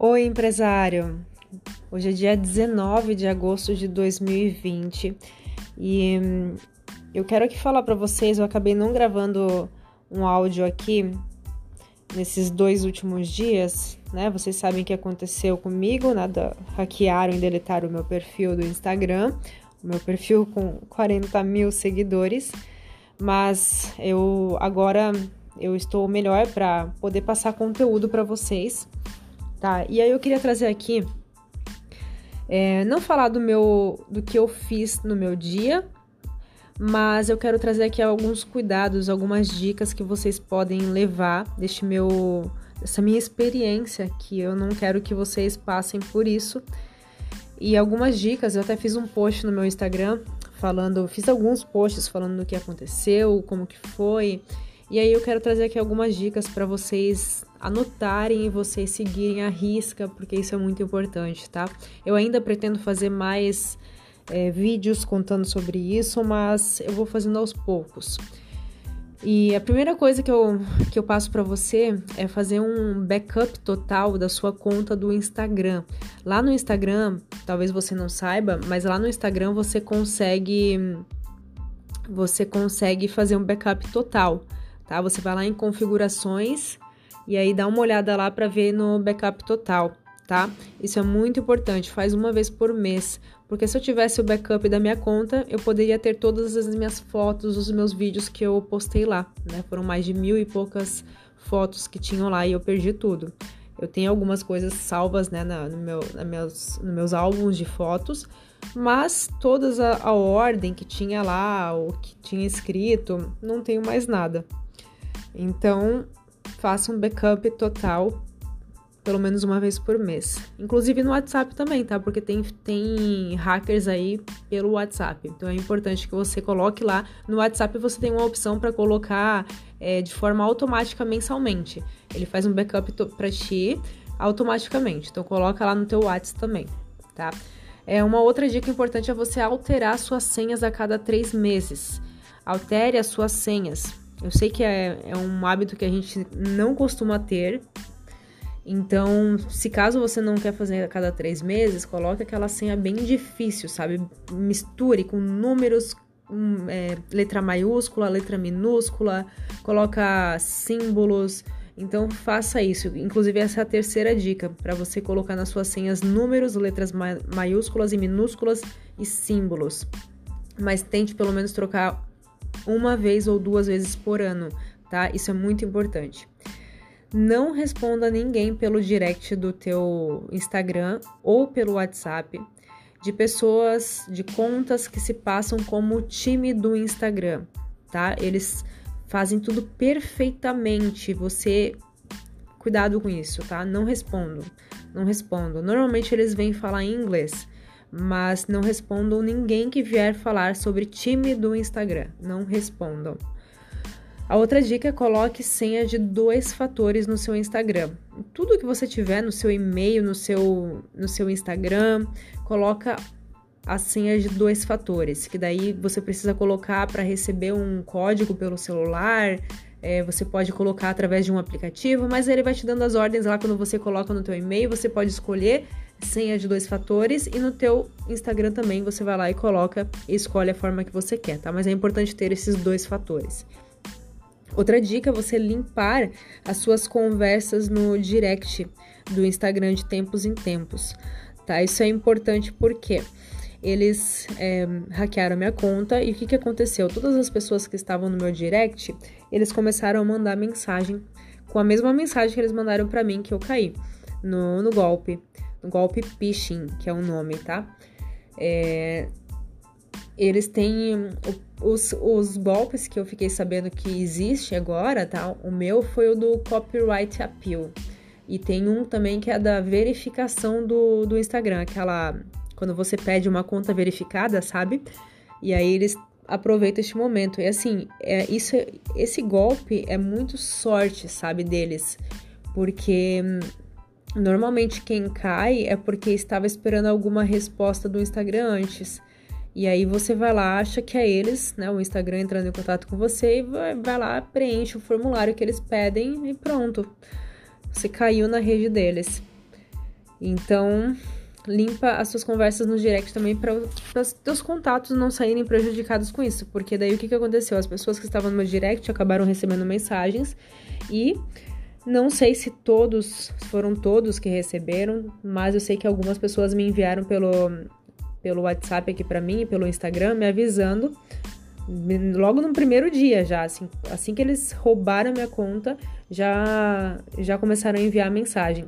Oi, empresário! Hoje é dia 19 de agosto de 2020 e hum, eu quero aqui falar para vocês. Eu acabei não gravando um áudio aqui nesses dois últimos dias, né? Vocês sabem o que aconteceu comigo, nada hackearam e deletaram o meu perfil do Instagram, o meu perfil com 40 mil seguidores, mas eu agora eu estou melhor para poder passar conteúdo para vocês tá? E aí eu queria trazer aqui, é, não falar do meu, do que eu fiz no meu dia, mas eu quero trazer aqui alguns cuidados, algumas dicas que vocês podem levar deste meu, dessa minha experiência, que eu não quero que vocês passem por isso. E algumas dicas, eu até fiz um post no meu Instagram falando, fiz alguns posts falando do que aconteceu, como que foi. E aí eu quero trazer aqui algumas dicas para vocês anotarem e vocês seguirem a risca, porque isso é muito importante, tá? Eu ainda pretendo fazer mais é, vídeos contando sobre isso, mas eu vou fazendo aos poucos. E a primeira coisa que eu, que eu passo para você é fazer um backup total da sua conta do Instagram. Lá no Instagram, talvez você não saiba, mas lá no Instagram você consegue você consegue fazer um backup total, tá? Você vai lá em configurações e aí dá uma olhada lá para ver no backup total, tá? Isso é muito importante, faz uma vez por mês, porque se eu tivesse o backup da minha conta, eu poderia ter todas as minhas fotos, os meus vídeos que eu postei lá, né? Foram mais de mil e poucas fotos que tinham lá e eu perdi tudo. Eu tenho algumas coisas salvas, né, na, no meu, na meus, nos meus álbuns de fotos, mas todas a, a ordem que tinha lá, o que tinha escrito, não tenho mais nada. Então, faça um backup total pelo menos uma vez por mês. Inclusive no WhatsApp também, tá? Porque tem, tem hackers aí pelo WhatsApp. Então é importante que você coloque lá. No WhatsApp você tem uma opção para colocar é, de forma automática mensalmente. Ele faz um backup para ti automaticamente. Então coloca lá no teu WhatsApp também, tá? É, uma outra dica importante é você alterar suas senhas a cada três meses. Altere as suas senhas. Eu sei que é, é um hábito que a gente não costuma ter. Então, se caso você não quer fazer a cada três meses, coloque aquela senha bem difícil, sabe? Misture com números, um, é, letra maiúscula, letra minúscula, coloca símbolos. Então faça isso. Inclusive essa é a terceira dica para você colocar nas suas senhas números, letras maiúsculas e minúsculas e símbolos. Mas tente pelo menos trocar uma vez ou duas vezes por ano, tá? Isso é muito importante. Não responda ninguém pelo direct do teu Instagram ou pelo WhatsApp de pessoas, de contas que se passam como time do Instagram, tá? Eles fazem tudo perfeitamente. Você cuidado com isso, tá? Não respondo. Não respondo. Normalmente eles vêm falar em inglês mas não respondam ninguém que vier falar sobre time do Instagram. Não respondam. A outra dica é coloque senha de dois fatores no seu Instagram. Tudo que você tiver no seu e-mail, no seu, no seu Instagram, coloca a senha de dois fatores, que daí você precisa colocar para receber um código pelo celular, é, você pode colocar através de um aplicativo, mas ele vai te dando as ordens lá quando você coloca no teu e-mail, você pode escolher senha de dois fatores e no teu Instagram também você vai lá e coloca e escolhe a forma que você quer, tá? Mas é importante ter esses dois fatores. Outra dica é você limpar as suas conversas no direct do Instagram de tempos em tempos, tá? Isso é importante porque eles é, hackearam minha conta e o que, que aconteceu? Todas as pessoas que estavam no meu direct, eles começaram a mandar mensagem com a mesma mensagem que eles mandaram para mim que eu caí no, no golpe golpe phishing, que é o nome, tá? É, eles têm os, os golpes que eu fiquei sabendo que existe agora, tá? O meu foi o do copyright appeal. E tem um também que é da verificação do, do Instagram, aquela quando você pede uma conta verificada, sabe? E aí eles aproveitam este momento. E assim, é, isso, esse golpe é muito sorte, sabe, deles. Porque Normalmente quem cai é porque estava esperando alguma resposta do Instagram antes. E aí você vai lá, acha que é eles, né? O Instagram entrando em contato com você e vai, vai lá, preenche o formulário que eles pedem e pronto. Você caiu na rede deles. Então, limpa as suas conversas no direct também para os teus contatos não saírem prejudicados com isso, porque daí o que, que aconteceu? As pessoas que estavam no meu direct acabaram recebendo mensagens e não sei se todos foram todos que receberam, mas eu sei que algumas pessoas me enviaram pelo pelo WhatsApp aqui para mim, pelo Instagram, me avisando logo no primeiro dia já, assim, assim que eles roubaram minha conta, já já começaram a enviar mensagem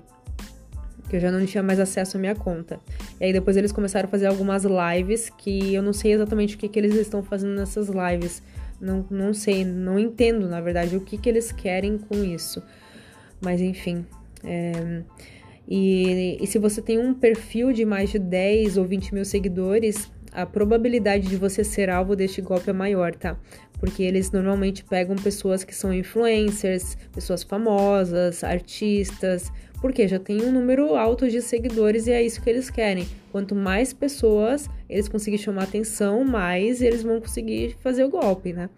que eu já não tinha mais acesso à minha conta. E aí depois eles começaram a fazer algumas lives que eu não sei exatamente o que, que eles estão fazendo nessas lives. Não, não sei, não entendo, na verdade, o que, que eles querem com isso. Mas enfim. É... E, e se você tem um perfil de mais de 10 ou 20 mil seguidores, a probabilidade de você ser alvo deste golpe é maior, tá? Porque eles normalmente pegam pessoas que são influencers, pessoas famosas, artistas, porque já tem um número alto de seguidores e é isso que eles querem. Quanto mais pessoas eles conseguirem chamar atenção, mais eles vão conseguir fazer o golpe, né?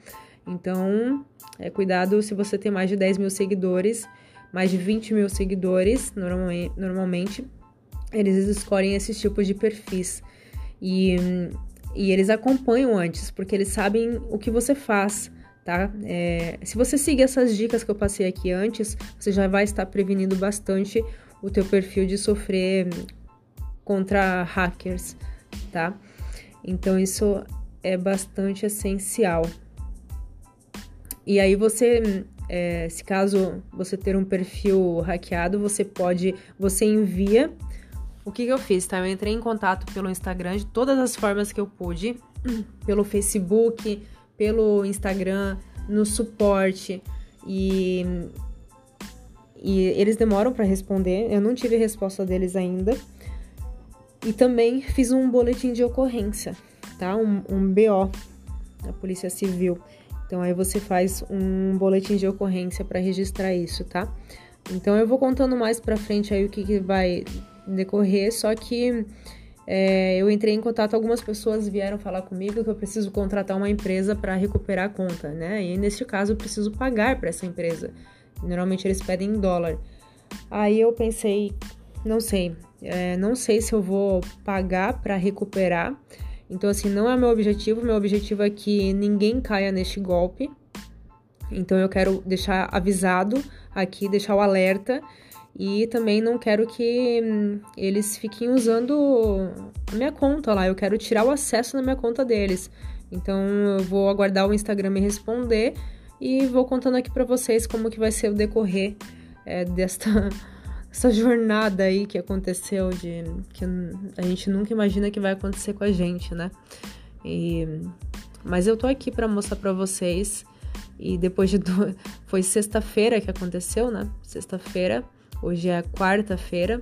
Então, é, cuidado se você tem mais de 10 mil seguidores, mais de 20 mil seguidores, normalmente, normalmente eles escolhem esses tipos de perfis. E, e eles acompanham antes, porque eles sabem o que você faz tá? É, se você seguir essas dicas que eu passei aqui antes, você já vai estar prevenindo bastante o teu perfil de sofrer contra hackers, tá? Então isso é bastante essencial. E aí você, é, se caso você ter um perfil hackeado, você pode, você envia. O que, que eu fiz, tá? Eu entrei em contato pelo Instagram de todas as formas que eu pude, pelo Facebook, pelo Instagram, no suporte e, e eles demoram para responder. Eu não tive resposta deles ainda. E também fiz um boletim de ocorrência, tá? Um, um BO da Polícia Civil. Então aí você faz um boletim de ocorrência para registrar isso, tá? Então eu vou contando mais para frente aí o que, que vai decorrer, só que é, eu entrei em contato, algumas pessoas vieram falar comigo que eu preciso contratar uma empresa para recuperar a conta, né? E neste caso eu preciso pagar para essa empresa. Normalmente eles pedem em dólar. Aí eu pensei, não sei, é, não sei se eu vou pagar para recuperar. Então, assim, não é meu objetivo. Meu objetivo é que ninguém caia neste golpe. Então, eu quero deixar avisado aqui, deixar o alerta e também não quero que hum, eles fiquem usando a minha conta lá. Eu quero tirar o acesso na minha conta deles. Então eu vou aguardar o Instagram me responder e vou contando aqui para vocês como que vai ser o decorrer é, desta essa jornada aí que aconteceu de que a gente nunca imagina que vai acontecer com a gente, né? E, mas eu tô aqui para mostrar para vocês e depois de do... foi sexta-feira que aconteceu, né? Sexta-feira Hoje é quarta-feira,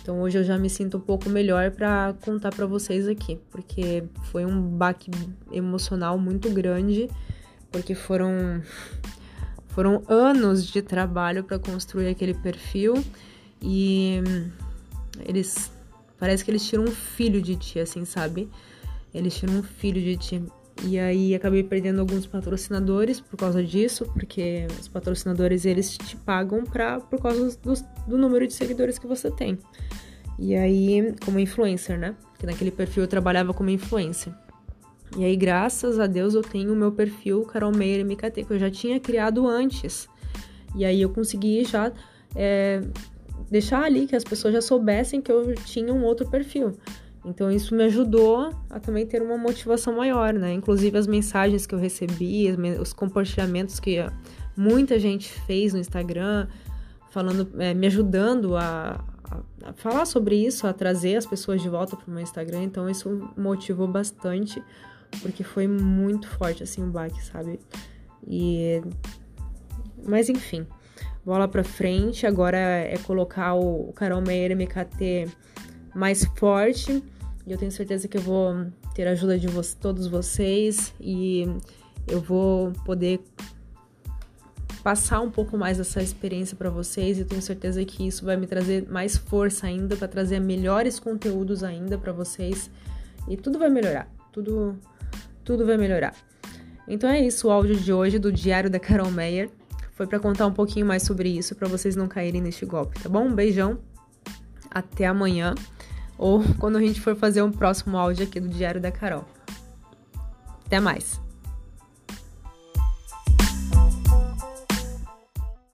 então hoje eu já me sinto um pouco melhor para contar para vocês aqui, porque foi um baque emocional muito grande, porque foram foram anos de trabalho para construir aquele perfil e eles parece que eles tiram um filho de ti, assim, sabe? Eles tiram um filho de ti. E aí acabei perdendo alguns patrocinadores por causa disso, porque os patrocinadores eles te pagam pra, por causa do, do número de seguidores que você tem. E aí, como influencer, né? Porque naquele perfil eu trabalhava como influencer. E aí, graças a Deus, eu tenho o meu perfil Carol Meyer MKT, que eu já tinha criado antes. E aí eu consegui já é, deixar ali que as pessoas já soubessem que eu tinha um outro perfil. Então isso me ajudou a também ter uma motivação maior, né? Inclusive as mensagens que eu recebi, os compartilhamentos que muita gente fez no Instagram, falando, é, me ajudando a, a, a, falar sobre isso, a trazer as pessoas de volta para o meu Instagram. Então isso motivou bastante, porque foi muito forte assim o baque, sabe? E mas enfim, bola para frente. Agora é colocar o Carol Meyer MKT mais forte e eu tenho certeza que eu vou ter a ajuda de todos vocês e eu vou poder passar um pouco mais dessa experiência para vocês e eu tenho certeza que isso vai me trazer mais força ainda para trazer melhores conteúdos ainda para vocês e tudo vai melhorar, tudo tudo vai melhorar. Então é isso o áudio de hoje do Diário da Carol Meyer. Foi para contar um pouquinho mais sobre isso para vocês não caírem neste golpe, tá bom? Um beijão até amanhã ou quando a gente for fazer um próximo áudio aqui do Diário da Carol. Até mais!